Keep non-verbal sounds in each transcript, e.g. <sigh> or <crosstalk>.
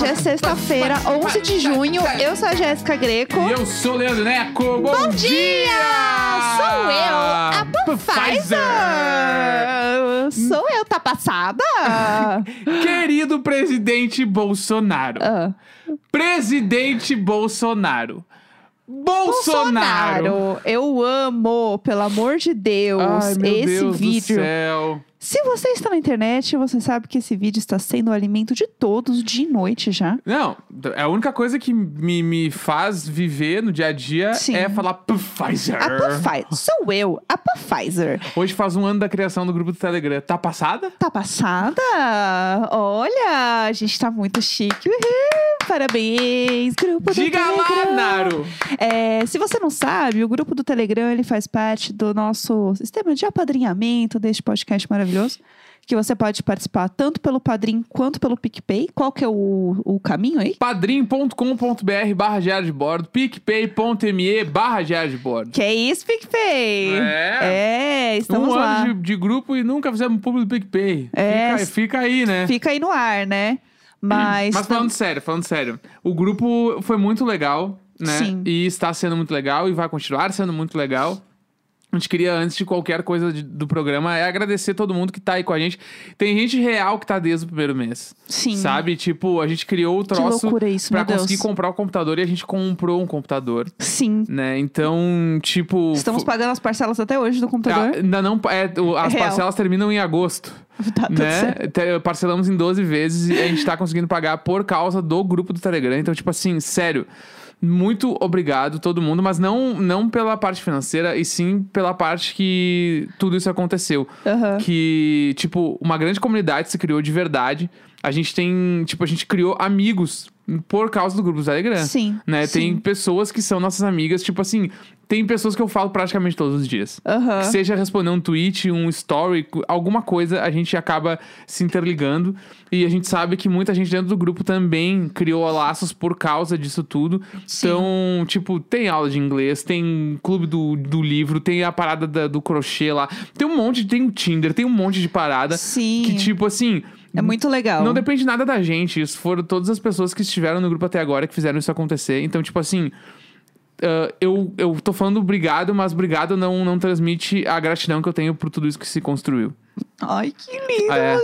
Hoje é sexta-feira, 11 de junho. Eu sou a Jéssica Greco. E eu sou o Leandro Neco. Bom, Bom dia! Sou eu, a Pfizer! Sou eu, tá passada? <laughs> Querido presidente Bolsonaro. Ah, Presidente Bolsonaro. Bolsonaro. Bolsonaro, eu amo, pelo amor de Deus, Ai, meu esse Deus vídeo. do céu. Se você está na internet, você sabe que esse vídeo está sendo o alimento de todos de noite já. Não, a única coisa que me, me faz viver no dia a dia Sim. é falar Pfizer. A Pfizer, sou eu, a Pfizer. Hoje faz um ano da criação do grupo do Telegram. Tá passada? Tá passada? Olha, a gente tá muito chique. Uhul, parabéns, grupo Diga do lá, Telegram. Naro. É, se você não sabe, o grupo do Telegram ele faz parte do nosso sistema de apadrinhamento deste podcast maravilhoso. Que você pode participar tanto pelo Padrim quanto pelo PicPay. Qual que é o, o caminho aí? padrim.com.br barra diário de bordo, picpay.me barra diário de bordo. Que é isso, PicPay? É. É, estamos um lá. ano de, de grupo e nunca fizemos público do PicPay. É. Fica, fica aí, né? Fica aí no ar, né? Mas. Mas falando sério, falando sério, o grupo foi muito legal, né? Sim. E está sendo muito legal e vai continuar sendo muito legal. A gente queria, antes de qualquer coisa de- do programa, é agradecer todo mundo que tá aí com a gente. Tem gente real que tá desde o primeiro mês. Sim. Sabe? Tipo, a gente criou o Que troço loucura isso, pra meu Deus. conseguir comprar o computador e a gente comprou um computador, Sim. né? Então, tipo. Estamos pagando as parcelas até hoje do computador. Ah, ainda não. É, o- as Real. parcelas terminam em agosto. <laughs> tá né? Parcelamos em 12 vezes e a gente tá conseguindo pagar por causa do grupo do Telegram. Então, tipo assim, sério. Muito obrigado todo mundo, mas não, não pela parte financeira, e sim pela parte que tudo isso aconteceu. Aham. Que, tipo, uma grande comunidade se criou de verdade. A gente tem, tipo, a gente criou amigos por causa do grupo do Telegram. Sim, Né? sim. Tem pessoas que são nossas amigas, tipo assim, tem pessoas que eu falo praticamente todos os dias. Aham. Que seja responder um tweet, um story, alguma coisa, a gente acaba se interligando. E a gente sabe que muita gente dentro do grupo também criou laços por causa disso tudo. Sim. Então, tipo, tem aula de inglês, tem clube do, do livro, tem a parada da- do crochê lá. Tem um monte, tem o Tinder, tem um monte de parada. Sim. Que, tipo assim. É muito legal. Não depende nada da gente. Isso foram todas as pessoas que estiveram no grupo até agora que fizeram isso acontecer. Então, tipo assim. Ah, eu, eu tô falando obrigado, mas obrigado não, não transmite a gratidão que eu tenho por tudo isso que se construiu. Ai, que lindo, Ah, é?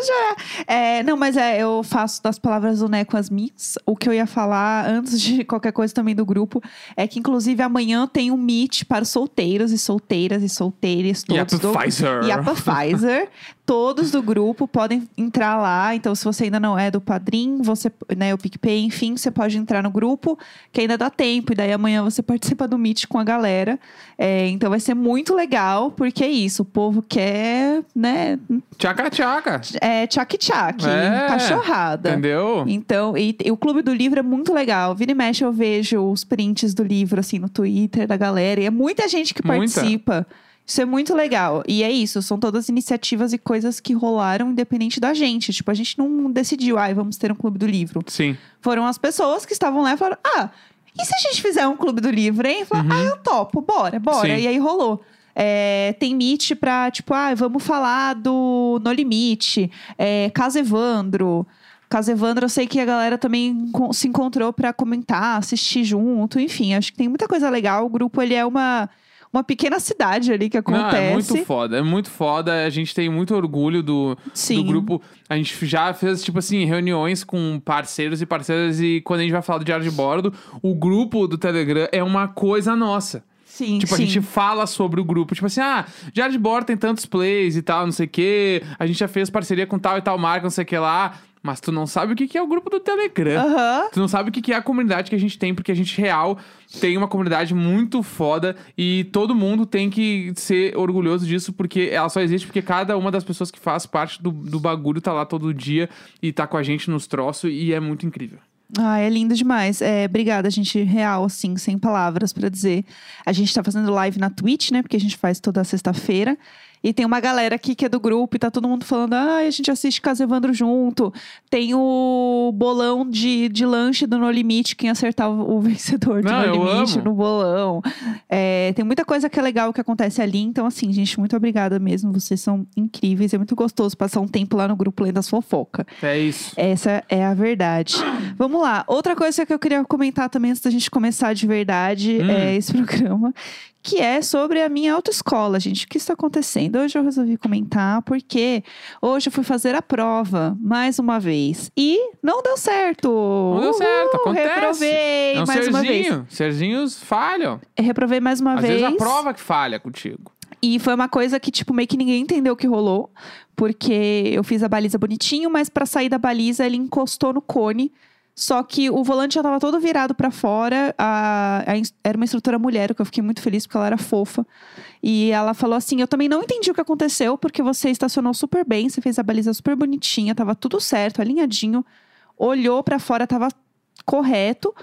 É, não, mas é, eu faço das palavras do Neco as minhas. O que eu ia falar antes de qualquer coisa também do grupo é que, inclusive, amanhã tem um meet para os solteiros e solteiras e solteiros E a todos. do- Pfizer. E a Pfizer. <laughs> todos do grupo podem entrar lá. Então, se você ainda não é do Padrim, você, né, o PicPay, enfim, você pode entrar no grupo, que ainda dá tempo. E daí amanhã você participa do meet com a galera. É, então vai ser muito legal, porque é isso, o povo quer, né, Tchaca, tchaca. é tchac-tchac, É, cachorrada. Entendeu? Então, e, e o Clube do Livro é muito legal. Vira e mexe eu vejo os prints do livro, assim, no Twitter da galera. E é muita gente que Muita. participa. Isso é muito legal. E é isso, são todas iniciativas e coisas que rolaram independente da gente. Tipo, a gente não decidiu, ai, vamos ter um Clube do Livro. Sim. Foram as pessoas que estavam lá e falaram, ah, e se a gente fizer um Clube do Livro, hein? Falaram, ah, eu topo, bora, bora. Uhum. Sim. E aí rolou. É, tem Meet pra, tipo, ah, vamos falar do No Limite, é, Casa Evandro. Casa Evandro, eu sei que a galera também se encontrou pra comentar, assistir junto, enfim, acho que tem muita coisa legal. O grupo, ele é uma, uma pequena cidade ali que Não, acontece. é muito foda, é muito foda. A gente tem muito orgulho do, Sim. do grupo. A gente já fez, tipo assim, reuniões com parceiros e parceiras. E quando a gente vai falar do Diário de Bordo, o grupo do Telegram é uma coisa nossa. Sim, Tipo, sim. a gente fala sobre o grupo. Tipo assim, ah, de Bordo tem tantos plays e tal, não sei o quê. A gente já fez parceria com tal e tal marca, não sei o que lá. Mas tu não sabe o que que é o grupo do Telegram. Aham. Tu não sabe o que que é a comunidade que a gente tem, porque a gente, real, tem uma comunidade muito foda e todo mundo tem que ser orgulhoso disso, porque ela só existe porque cada uma das pessoas que faz parte do, do bagulho tá lá todo dia e tá com a gente nos troços e é muito incrível. Ah, é lindo demais. É, obrigada, gente. Real, assim, sem palavras pra dizer. A gente tá fazendo live na Twitch, né? Porque a gente faz toda sexta-feira. E tem uma galera aqui que é do grupo e tá todo mundo falando: ah, a gente assiste Casa Evandro junto. Tem o bolão de, de lanche do No Limite, quem acertar o, o <laughs> vencedor do Não, No Limite amo. no bolão. É, tem muita coisa que é legal que acontece ali. Então, assim, gente, muito obrigada mesmo. Vocês são incríveis. É muito gostoso passar um tempo lá no grupo lendo as fofoca. É isso. Essa é a verdade. <clears throat> Vamos lá. Outra coisa que eu queria comentar também antes da gente começar de verdade Hum. é esse <laughs> programa, que é sobre a minha autoescola, gente. O que está acontecendo? Hoje eu resolvi comentar porque hoje eu fui fazer a prova mais uma vez e não deu certo. Não deu certo, acontece. Reprovei É um mais uma vez. serzinho. Serzinhos falham. Reprovei mais uma Às vez. vezes a prova que falha contigo. E foi uma coisa que, tipo, meio que ninguém entendeu o que rolou. Porque eu fiz a baliza bonitinho, mas pra sair da baliza ele encostou no cone. Só que o volante já tava todo virado pra fora. A, a era uma instrutora mulher, que eu fiquei muito feliz porque ela era fofa. E ela falou assim: Eu também não entendi o que aconteceu, porque você estacionou super bem, você fez a baliza super bonitinha, tava tudo certo, alinhadinho. Olhou pra fora, tava correto.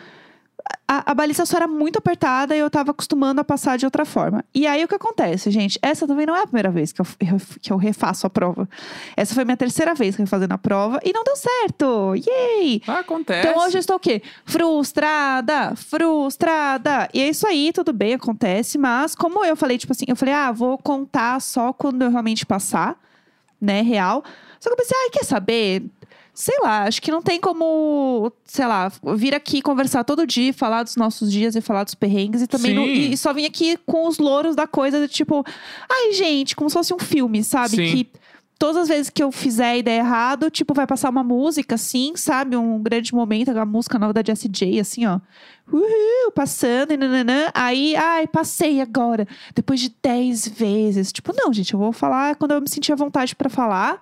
A, a baliza só era muito apertada e eu tava acostumando a passar de outra forma. E aí o que acontece, gente? Essa também não é a primeira vez que eu, que eu refaço a prova. Essa foi minha terceira vez refazendo a prova e não deu certo. Yay! Acontece. Então hoje eu estou o quê? Frustrada, frustrada. E é isso aí, tudo bem, acontece. Mas como eu falei, tipo assim, eu falei, ah, vou contar só quando eu realmente passar, né, real. Só que eu pensei, ah, quer saber? Sei lá, acho que não tem como, sei lá, vir aqui conversar todo dia, falar dos nossos dias e falar dos perrengues. E também não- e só vim aqui com os louros da coisa, do tipo, ai, gente, como se fosse um filme, sabe? Sim. Que todas as vezes que eu fizer e der errado, tipo, vai passar uma música, assim, sabe? Um grande momento, a música nova da Jessie J, assim, ó. Uhul, passando, e nananã. Aí, ai, passei agora. Depois de 10 vezes. Tipo, não, gente, eu vou falar quando eu me sentir à vontade pra falar.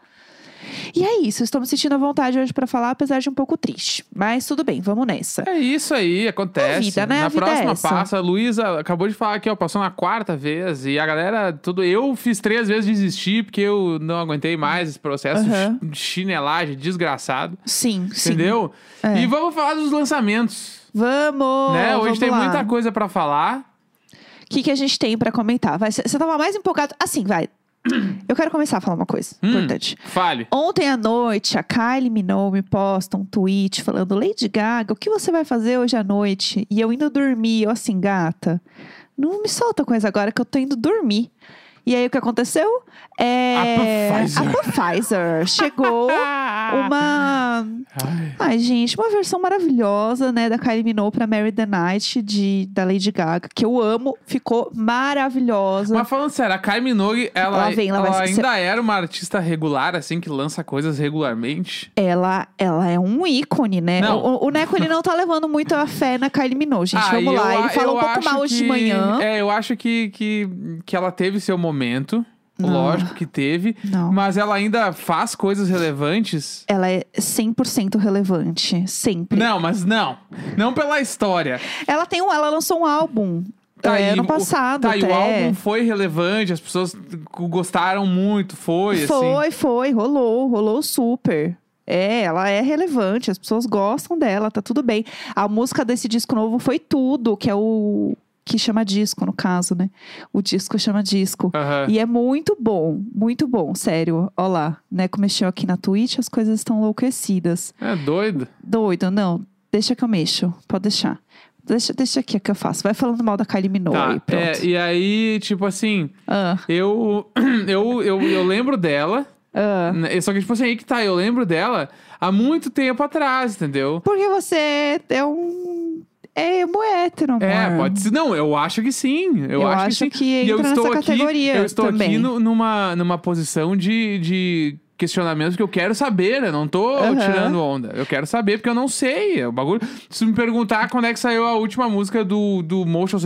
E é isso, estou me sentindo à vontade hoje pra falar, apesar de um pouco triste. Mas tudo bem, vamos nessa. É isso aí, acontece. A vida, né? Na A vida é próxima essa. passa. A Luísa acabou de falar aqui, ó, passou na quarta vez. E a galera, tudo. Eu fiz três vezes desistir, porque eu não aguentei mais esse processo Aham. de chinelagem desgraçado. Sim, sim. Entendeu? É. E vamos falar dos lançamentos. Vamos! né? Hoje vamos tem lá. muita coisa pra falar. O que, que a gente tem pra comentar? Vai, você tava mais empolgado. Assim, vai. Eu quero começar a falar uma coisa Hum. importante. Fale. Ontem à noite, a Kylie Minogue me posta um tweet falando: Lady Gaga, o que você vai fazer hoje à noite? E eu indo dormir, eu assim, gata, não me solta com isso agora que eu tô indo dormir. E aí o que aconteceu? É, A Pfizer. a Pfizer chegou <laughs> uma. Ai. Ai, gente, uma versão maravilhosa, né, da Kylie Minogue pra Mary the Night de, da Lady Gaga, que eu amo, ficou maravilhosa. Mas falando sério, a Kylie Minogue, ela, Lá vem, lá ela vai ser- ainda era uma artista regular, assim, que lança coisas regularmente. Ela, ela é um ícone, né? Não. O, o Neco, ele não tá levando muito a fé na Kylie Minogue, gente. Ah, Vamos lá. eu Ele falou um pouco mal hoje de manhã. É, eu acho que, que, que ela teve seu momento. Não. Lógico que teve. Não. Mas ela ainda faz coisas relevantes. Ela é 100% relevante. Sempre. Não, mas não. Não pela história. Ela tem um, ela lançou um álbum. Tá é, aí, ano passado Tá, e o até. álbum foi relevante, as pessoas gostaram muito, foi, assim. Foi, foi, rolou, rolou super. É, ela é relevante, as pessoas gostam dela, tá tudo bem. A música desse disco novo foi tudo, que é o que chama disco, no caso, né? O disco chama disco. Aham. E é muito bom, muito bom, sério. Ó lá, né? Como mexeu aqui na Twitch, as coisas estão enlouquecidas. É doido. Doido, não. Deixa que eu mexo, pode deixar. Deixa, deixa aqui que eu faço. Vai falando mal da Kylie Minogue, Tá, é, e aí, tipo assim, Ah, eu, <clears throat> eu, eu, eu lembro dela. né, Só que, tipo assim, aí que tá, eu lembro dela há muito tempo atrás, entendeu? Porque você é um. É emo hétero, amor. É, pode ser. Não, eu acho que sim. Eu, Eu acho, acho que sim. que e eu estou nessa aqui, categoria Eu estou também. aqui no- numa, numa posição de, de questionamentos que eu quero saber, né? Não tô Aham. tirando onda. Eu quero saber porque eu não sei. É o bagulho. Se me perguntar quando é que saiu a última música do, do Motion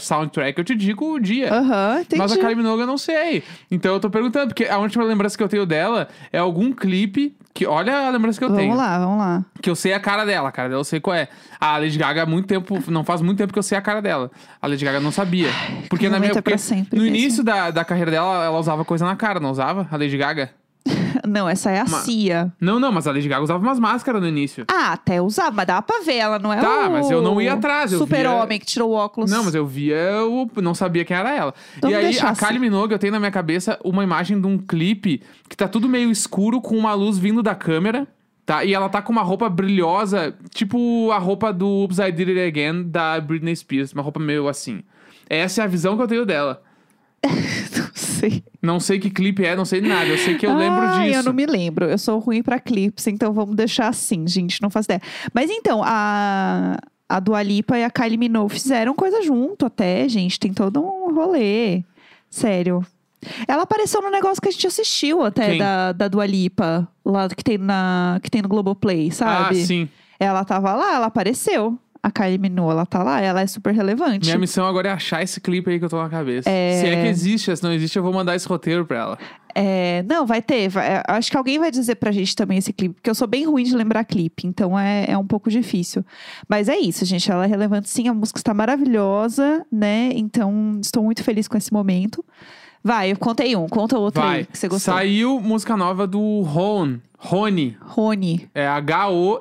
Soundtrack, eu te digo o dia. Aham, entendi. Mas a Kylie Minogue eu não sei. Então eu tô perguntando, porque a última lembrança que eu tenho dela é algum clipe que. Olha a lembrança que eu Vamos tenho. lá, vamos lá. Que eu sei a cara dela, a cara dela eu sei qual é. A Lady Gaga há muito tempo, não faz muito tempo que eu sei a cara dela. A Lady Gaga não sabia. Porque na minha é porque sempre no mesmo. início da, da carreira dela, ela usava coisa na cara, não usava? A Lady Gaga? <laughs> Não, essa é a Ma- Cia. Não, não, mas a Lady Gaga usava umas máscaras no início. Ah, até usava, mas dava pra ver, ela não é Tá, o mas eu não ia atrás, eu super-homem que tirou o óculos. Não, mas eu via, o não sabia quem era ela. Então e aí, a assim. Kylie Minogue, eu tenho na minha cabeça uma imagem de um clipe que tá tudo meio escuro com uma luz vindo da câmera. Tá, e ela tá com uma roupa brilhosa, tipo a roupa do Oops, I Did It Again da Britney Spears. Uma roupa meio assim. Essa é a visão que eu tenho dela. <laughs> não sei. Não sei que clipe é, não sei nada. Eu sei que eu lembro Ai, disso. eu não me lembro. Eu sou ruim pra clipes, então vamos deixar assim, gente. Não faço ideia. Mas então, a, a Dua Lipa e a Kylie Minogue fizeram coisa junto até, gente. Tem todo um rolê. Sério. Ela apareceu no negócio que a gente assistiu até Quem? da, da Dua Lipa, lá que tem, na, que tem no Globoplay, sabe? Ah, sim. Ela tava lá, ela apareceu. A Kylie Minogue, ela tá lá, ela é super relevante. Minha missão agora é achar esse clipe aí que eu tô na cabeça. É. Se é que existe, se não existe, eu vou mandar esse roteiro pra ela. É, não, vai ter. vai- acho que alguém vai dizer pra gente também esse clipe, porque eu sou bem ruim de lembrar clipe, então é, é um pouco difícil. Mas é isso, gente. Ela é relevante sim, a música está maravilhosa, né? Então estou muito feliz com esse momento. Vai, eu contei um, conta outro Vai. aí que você gostou. Saiu música nova do Ron. Rony. Rony. É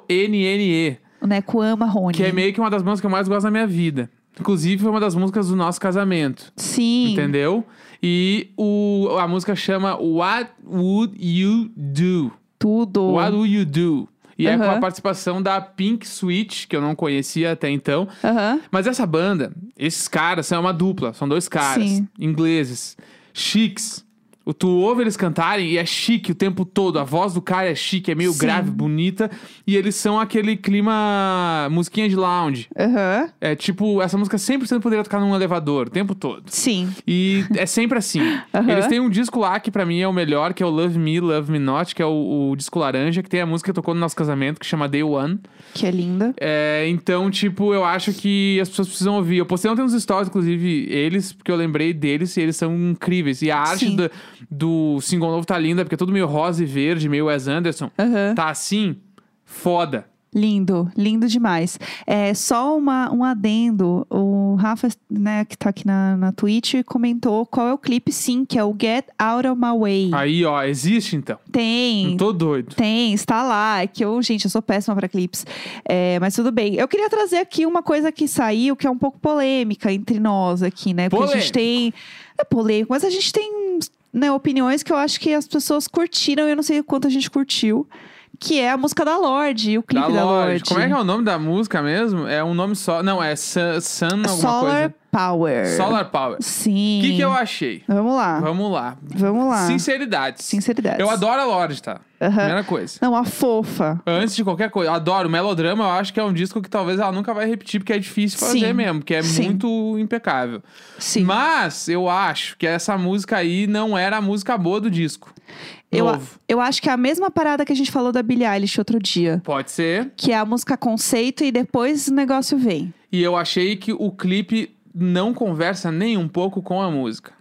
H-O-N-N-E. Neco ama Rony. Que é meio que uma das músicas que eu mais gosto na minha vida. Inclusive, foi uma das músicas do nosso casamento. Sim. Entendeu? E o, a música chama What Would You Do? Tudo. What Would You Do? E é com a participação da Pink Switch, que eu não conhecia até então. Aham. Mas essa banda, esses caras são uma dupla, são dois caras Sim. ingleses, chiques. O tu ouve eles cantarem e é chique o tempo todo. A voz do cara é chique, é meio Sim. grave, bonita. E eles são aquele clima musiquinha de lounge. Aham. É tipo, essa música 100% poderia tocar num elevador o tempo todo. Sim. E é sempre assim. <laughs> Aham. Eles têm um disco lá que pra mim é o melhor, que é o Love Me, Love Me Not, que é o, o disco laranja, que tem a música que tocou no nosso casamento, que chama Day One. Que é linda. É, então, tipo, eu acho que as pessoas precisam ouvir. Eu postei ontem uns stories, inclusive, eles, porque eu lembrei deles e eles são incríveis. E a arte Sim. do, do single novo tá linda, porque é tudo meio rosa e verde, meio Wes Anderson. Aham. Tá assim, foda. Lindo, lindo demais. É só uma, um adendo. O Rafa, né, que tá aqui na, na Twitch, comentou qual é o clipe, sim, que é o Get Out of My Way. Aí, ó, existe então. Tem. Não tô doido. Tem, está lá. É que eu, gente, eu sou péssima para clipes. É, mas tudo bem. Eu queria trazer aqui uma coisa que saiu, que é um pouco polêmica entre nós aqui, né? Porque a gente tem. É polêmico, mas a gente tem né, opiniões que eu acho que as pessoas curtiram eu não sei quanto a gente curtiu. Que é a música da Lorde, o clipe da, Lorde. Como é que é o nome da música mesmo? É um nome só. Não, é Sun, Sun alguma Solar coisa. Power. Solar Power. Sim. O que, que eu achei? Vamos lá. Vamos lá. Vamos lá. Sinceridade. Sinceridade. Eu adoro a Lorde, tá? Aham. Primeira coisa. Não, a fofa. Antes de qualquer coisa, adoro. Melodrama, eu acho que é um disco que talvez ela nunca vai repetir, porque é difícil fazer Sim. mesmo, porque é Sim. muito impecável. Sim. Mas eu acho que essa música aí não era a música boa do disco. Eu, Novo. eu acho que é a mesma parada que a gente falou da Billie Eilish outro dia. Pode ser. Que é a música conceito e depois o negócio vem. E eu achei que o clipe não conversa nem um pouco com a música.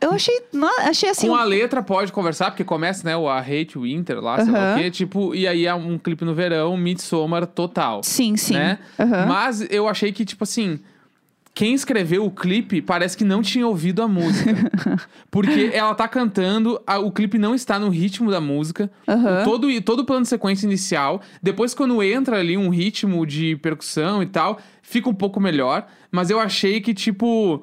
Eu achei, não, achei assim. com a letra pode conversar, porque começa, né, o A Hate Winter lá, sei lá o quê, tipo, e aí é um clipe no verão, Midsommar total. Sim, sim. né? Aham. Mas eu achei que, tipo assim, quem escreveu o clipe parece que não tinha ouvido a música. <laughs> porque ela tá cantando, a- o clipe não está no ritmo da música. Aham. Todo, todo o plano de sequência inicial. Depois, quando entra ali um ritmo de percussão e tal, fica um pouco melhor. Mas eu achei que, tipo.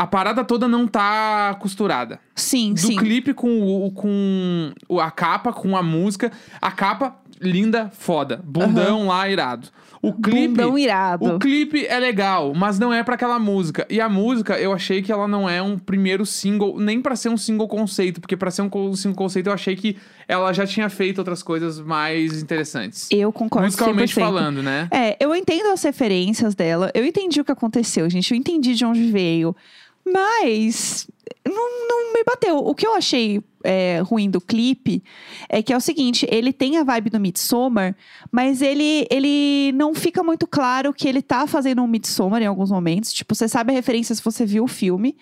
A parada toda não tá costurada Sim, do sim. clipe com, o, com a capa, com a música. A capa, linda, foda. Bundão lá, irado. O clipe. Bundão irado. O clipe é legal, mas não é pra aquela música. E a música, eu achei que ela não é um primeiro single, nem pra ser um single conceito, porque pra ser um single conceito eu achei que ela já tinha feito outras coisas mais interessantes. Eu concordo Musicalmente 100%. falando, né? É, eu entendo as referências dela. Eu entendi o que aconteceu, gente. Eu entendi de onde veio. Mas não, não me bateu. O que eu achei é, ruim do clipe é que é o seguinte: ele tem a vibe do Midsommar, mas ele, ele não fica muito claro que ele tá fazendo um Midsommar em alguns momentos. Tipo, você sabe a referência se você viu o filme.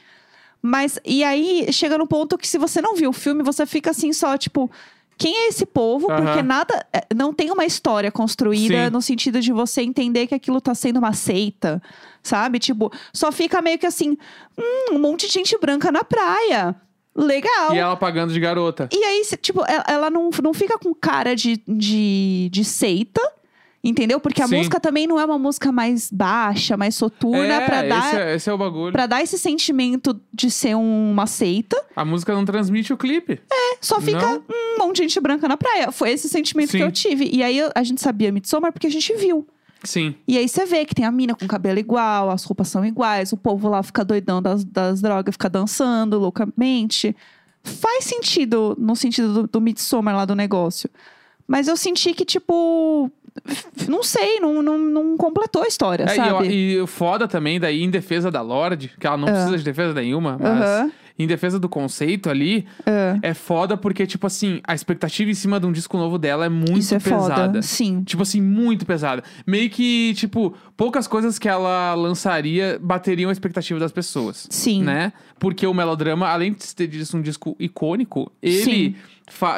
Mas, e aí, chega no ponto que se você não viu o filme, você fica assim só, tipo. Quem é esse povo? Aham. Porque nada. é, Não tem uma história construída Sim. no sentido de você entender que aquilo tá sendo uma seita, sabe? Tipo, só fica meio que assim, hum, um monte de gente branca na praia. legal. E ela pagando de garota. E aí, tipo, ela, ela não, não fica com cara de, de, de seita, entendeu? Porque a Sim. música também não é uma música mais baixa, mais soturna, é, pra, dar, esse, é, esse é o bagulho. pra dar esse sentimento de ser um- uma seita. A música não transmite o clipe. Só fica Não. um monte de gente branca na praia. Foi esse sentimento Sim. que eu tive. E aí a gente sabia Midsommar porque a gente viu. Sim. E aí você vê que tem a mina com cabelo igual, as roupas são iguais, o povo lá fica doidão das, das drogas, fica dançando loucamente. Faz sentido no sentido do, do Midsommar lá do negócio. Mas eu senti que, tipo. Não sei, não, não, não completou a história, É, e, sabe? e o foda também, daí, em defesa da Lorde, que ela não precisa de defesa nenhuma, mas em defesa do conceito ali, Ah, é foda porque, tipo assim, a expectativa em cima de um disco novo dela é muito isso é pesada. foda. Sim. Tipo assim, muito pesada. Meio que, tipo, poucas coisas que ela lançaria bateriam a expectativa das pessoas. Sim. Né? Porque o melodrama, além de ter disso um disco icônico, ele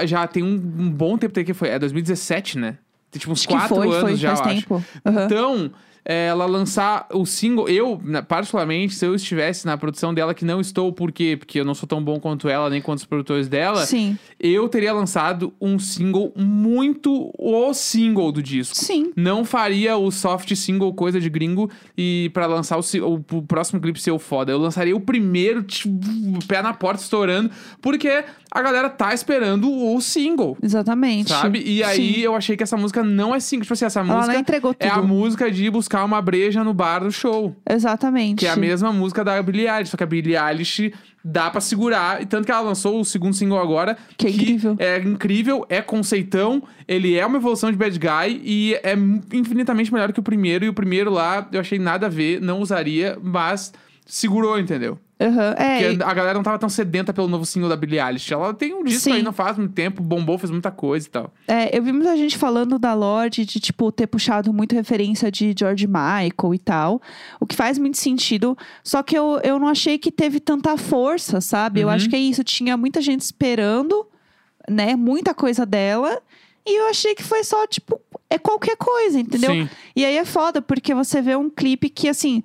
já tem um, um bom tempo que foi. É 2017, né? Tem tipo uns Acho quatro foi, anos foi, já, faz eu acho. tempo. Aham. Então, é, ela lançar o single, eu, né, particularmente, se eu estivesse na produção dela, que não estou, por quê? Porque eu não sou tão bom quanto ela, nem quanto os produtores dela, Sim. eu teria lançado um single muito o single do disco. Sim. Não faria o soft single coisa de gringo e pra lançar o, o, o próximo clipe ser o foda. Eu lançaria o primeiro, tipo, pé na porta estourando, porque a galera tá esperando o single. Exatamente. Sabe? E aí Sim. eu achei que essa música não é single. Tipo assim, essa Ela música não entregou tudo. é a música de buscar uma breja no bar do show. Exatamente. Que é a mesma música da Billie Eilish. Só que a Billie Eilish dá pra segurar. E tanto que ela lançou o segundo single agora. Que é incrível. É incrível, é conceitão. Ele é uma evolução de Bad Guy. E é infinitamente melhor que o primeiro. E o primeiro lá, eu achei nada a ver. Não usaria, mas segurou, entendeu? Aham. É, Porque a galera não tava tão sedenta pelo novo single da Billie Eilish. Ela tem um disco Sim. aí, não faz muito tempo. Bombou, fez muita coisa e tal. É, eu vi muita gente falando da Lorde de, tipo, ter puxado muito referência de George Michael e tal. O que faz muito sentido. Só que eu, eu não achei que teve tanta força, sabe? Eu Uhum. acho que é isso. Tinha muita gente esperando, né? Muita coisa dela. E eu achei que foi só, tipo, é qualquer coisa, entendeu? Sim. E aí é foda, porque você vê um clipe que, assim.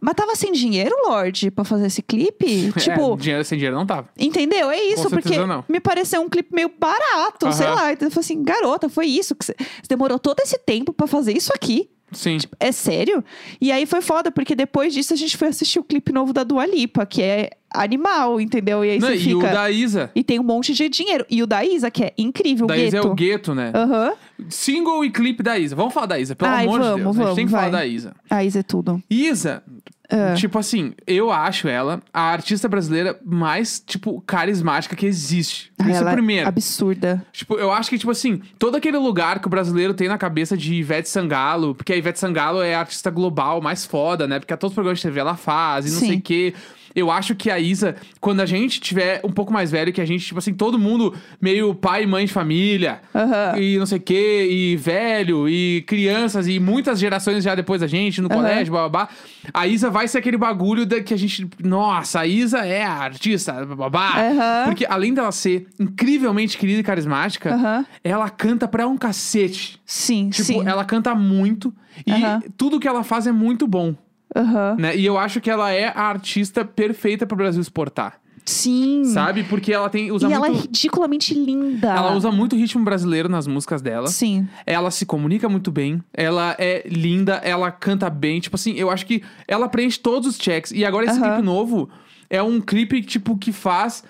Mas tava sem dinheiro, Lorde, pra fazer esse clipe? Tipo, É, dinheiro sem dinheiro não tava. Entendeu? É isso, Com porque não. me pareceu um clipe meio barato, sei lá. Então eu falei assim, garota, foi isso. que Você você demorou todo esse tempo pra fazer isso aqui. Sim. É sério? E aí foi foda, porque depois disso a gente foi assistir o clipe novo da Dua Lipa, que é animal, entendeu? E aí Não, você e fica. o da Isa. E tem um monte de dinheiro. E o da Isa, que é incrível, Da o Isa é o gueto, né? Aham. Single e clipe da Isa. Vamos falar da Isa, pelo Ai, amor de vamos, Deus. a gente vamos, tem que falar vai. da Isa. A Isa é tudo. Isa, Ah. tipo assim, eu acho ela a artista brasileira mais, tipo, carismática que existe. Ai, Isso ela é primeiro. absurda. Tipo, eu acho que, tipo assim, todo aquele lugar que o brasileiro tem na cabeça de Ivete Sangalo, porque a Ivete Sangalo é a artista global mais foda, né? Porque a todos os programas de TV ela faz e não Sim. sei o quê. Eu acho que a Isa, quando a gente tiver um pouco mais velho, que a gente, tipo assim, todo mundo meio pai e mãe de família, Aham. e não sei o quê, e velho, e crianças, e muitas gerações já depois da gente, no Aham. colégio, babá. A Isa vai ser aquele bagulho da, que a gente. Nossa, a Isa é a artista, babá. Aham. Porque além dela ser incrivelmente querida e carismática, ela canta pra um cacete. Sim, Tipo, sim. ela canta muito e tudo que ela faz é muito bom, Aham. né? E eu acho que ela é a artista perfeita pro Brasil exportar, Sim. sabe? Porque ela tem usa e ela é muito ridiculamente linda. ela usa muito ritmo brasileiro nas músicas dela. Sim. Ela se comunica muito bem, ela é linda, ela canta bem. Tipo assim, eu acho que ela preenche todos os checks. E agora esse Aham. clipe novo é um clipe, tipo, que faz,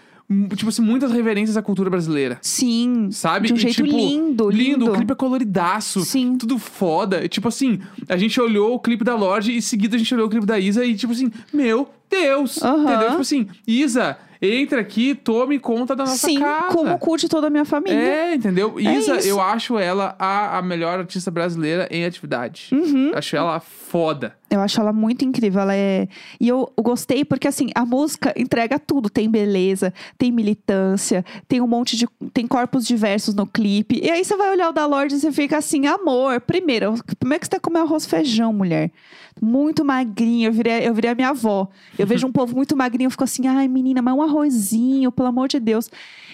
tipo assim, muitas reverências à cultura brasileira. Sim. Sabe? De um E, jeito tipo, lindo, lindo. O clipe é coloridaço. Sim. Tudo foda. Tipo assim, a gente olhou o clipe da Lorde e em seguida a gente olhou o clipe da Isa e, tipo assim, meu Deus! Aham. Entendeu? Tipo assim, Isa, entra aqui, tome conta da nossa Sim, casa. como o cu de toda a minha família. É, entendeu? É Isa, isso. eu acho ela a, a melhor artista brasileira em atividade. Uhum. Acho ela foda. Eu acho ela muito incrível. Ela é. E eu eu gostei porque, assim, a música entrega tudo. Tem beleza, tem militância, tem um monte de. Tem corpos diversos no clipe. E aí você vai olhar o da Lorde e você fica assim, amor. Primeiro, como é que você tá comendo arroz e feijão, mulher? Muito magrinha. Eu virei, eu virei a minha avó. Eu vejo um povo muito magrinho, eu fico assim, ai, menina, mas um arrozinho, pelo amor de Deus.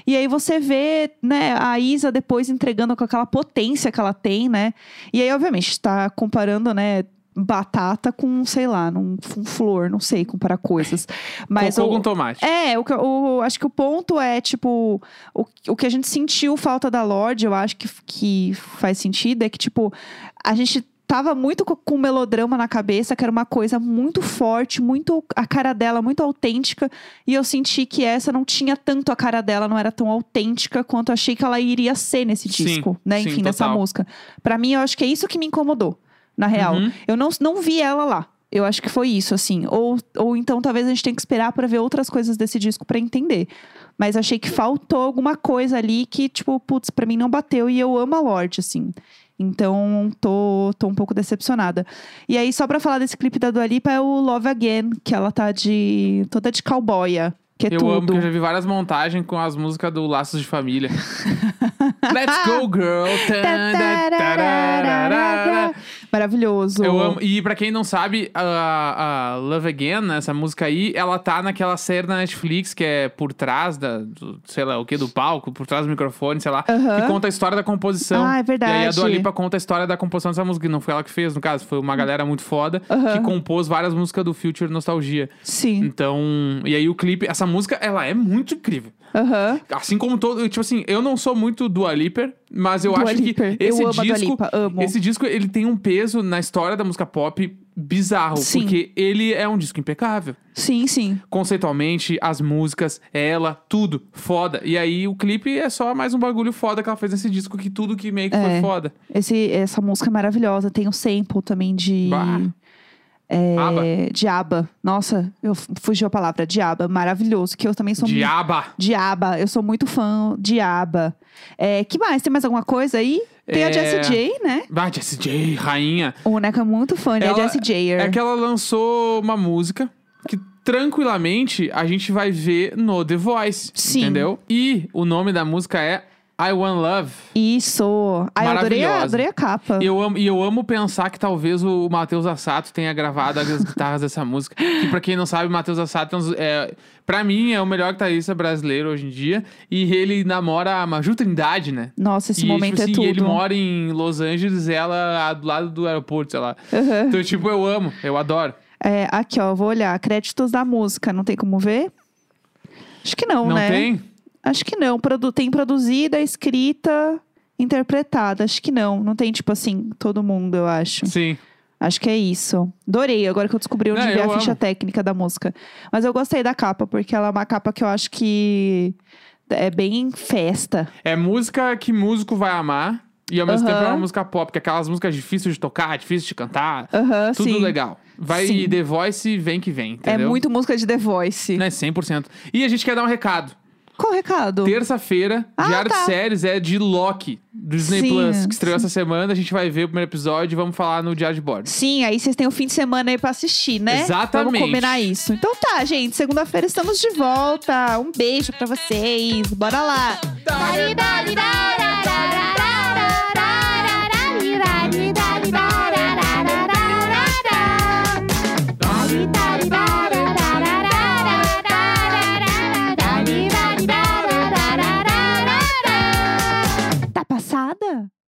E aí você vê, né, a Isa depois entregando com aquela potência que ela tem, né? E aí, obviamente, tá comparando, né? batata com, sei lá, num, com flor, não sei comparar coisas. Mas Cocô o- com tomate. é, o, o- acho que o ponto é, tipo, o, o que a gente sentiu falta da Lorde, eu acho que, que faz sentido, é que, tipo, a gente tava muito co- com melodrama na cabeça, que era uma coisa muito forte, muito a cara dela, muito autêntica, e eu senti que essa não tinha tanto a cara dela, não era tão autêntica quanto achei que ela iria ser nesse Sim, disco, né? sim, Enfim, nessa total. música. Pra mim, eu acho que é isso que me incomodou, na real. Uhum. Eu não, não vi ela lá. Eu acho que foi isso, assim. Ou, ou então talvez a gente tenha que esperar pra ver outras coisas desse disco pra entender. Mas achei que faltou alguma coisa ali que, tipo, putz, pra mim não bateu e eu amo a Lorde, assim. Então, tô, tô um pouco decepcionada. E aí, só pra falar desse clipe da Dua Lipa, é o Love Again, que ela tá de. toda de cowboya, que é eu tudo. amo que eu já vi várias montagens com as músicas do Laços de Família. <laughs> Let's go, girl! <laughs> Maravilhoso. Eu amo. E pra quem não sabe, a, a Love Again, né, essa música aí, ela tá naquela série da Netflix que é por trás da, do, sei lá, o que, do palco, por trás do microfone, sei lá, Aham. que conta a história da composição. Ah, é verdade. E aí a Dua Lipa conta a história da composição dessa música. E não foi ela que fez, no caso, foi uma galera muito foda Aham. que compôs várias músicas do Future Nostalgia. Sim. Então, e aí o clipe, essa música, ela é muito incrível. Aham. Assim como todo, tipo assim, eu não sou muito Dua Lipa, mas eu Dua acho Lipa. que esse Eu disco, Lipa, esse disco ele tem um peso na história da música pop bizarro, Sim. porque ele é um disco impecável. Sim, sim. Conceitualmente, as músicas, ela, tudo foda. E aí o clipe é só mais um bagulho foda que ela fez nesse disco que tudo que meio que foi É. foda. Esse, essa música é maravilhosa. Tem o sample também de. Bah. É, Aba. Diaba. Nossa, eu fugiu a palavra. Diaba. Maravilhoso. Que eu também sou muito. Diaba. Diaba. Eu sou muito fã de Aba. É, que mais? Tem mais alguma coisa aí? Tem a É. Jessie J, né? Ah, Jessie J, rainha. O boneco é muito fã de Ela- Jessie J. É que ela lançou uma música que tranquilamente a gente vai ver no The Voice. Sim. Entendeu? E o nome da música é I Want Love. Isso. Ai, eu adorei, a- adorei a capa. E eu, amo, e eu amo pensar que talvez o Matheus Assato tenha gravado as guitarras dessa música. <laughs> Que pra quem não sabe, o Matheus Assato é, um dos- é, pra mim é o melhor guitarrista brasileiro hoje em dia. E ele namora a Maju Trindade, né? Nossa, esse e, momento tipo é assim, tudo. ele mora em Los Angeles, ela do lado do aeroporto, sei lá. Aham. Então, tipo, eu amo, eu adoro. É, aqui, ó, vou olhar. Créditos da música, não tem como ver? Acho que não, Não né? tem? Acho que não. Produ tem produzida, escrita, interpretada. Acho que não. Não tem, tipo assim, todo mundo, eu acho. Sim. Acho que é isso. Adorei, agora que eu descobri onde Não, vem a eu ficha amo. técnica da música. Mas eu gostei da capa, porque ela é uma capa que eu acho que é bem festa. É música que músico vai amar. E ao mesmo Aham. tempo é uma música pop, que é aquelas músicas difíceis de tocar, difíceis de cantar. Aham, Tudo sim. legal. Vai Sim. The Voice, vem que vem, É entendeu? muito música de The Voice. Né, 100%. E a gente quer dar um recado. Qual o recado? Terça-feira, Ah, Diário tá. de Séries é de Loki, do Disney Sim, Plus, que estreou sim. essa semana. A gente vai ver o primeiro episódio e vamos falar no Diário de Bordo. Sim, aí vocês têm o fim de semana aí pra assistir, né? Exatamente. Vamos combinar isso. Então tá, gente. Segunda-feira estamos de volta. Um beijo pra vocês. Bora lá. Tá passada?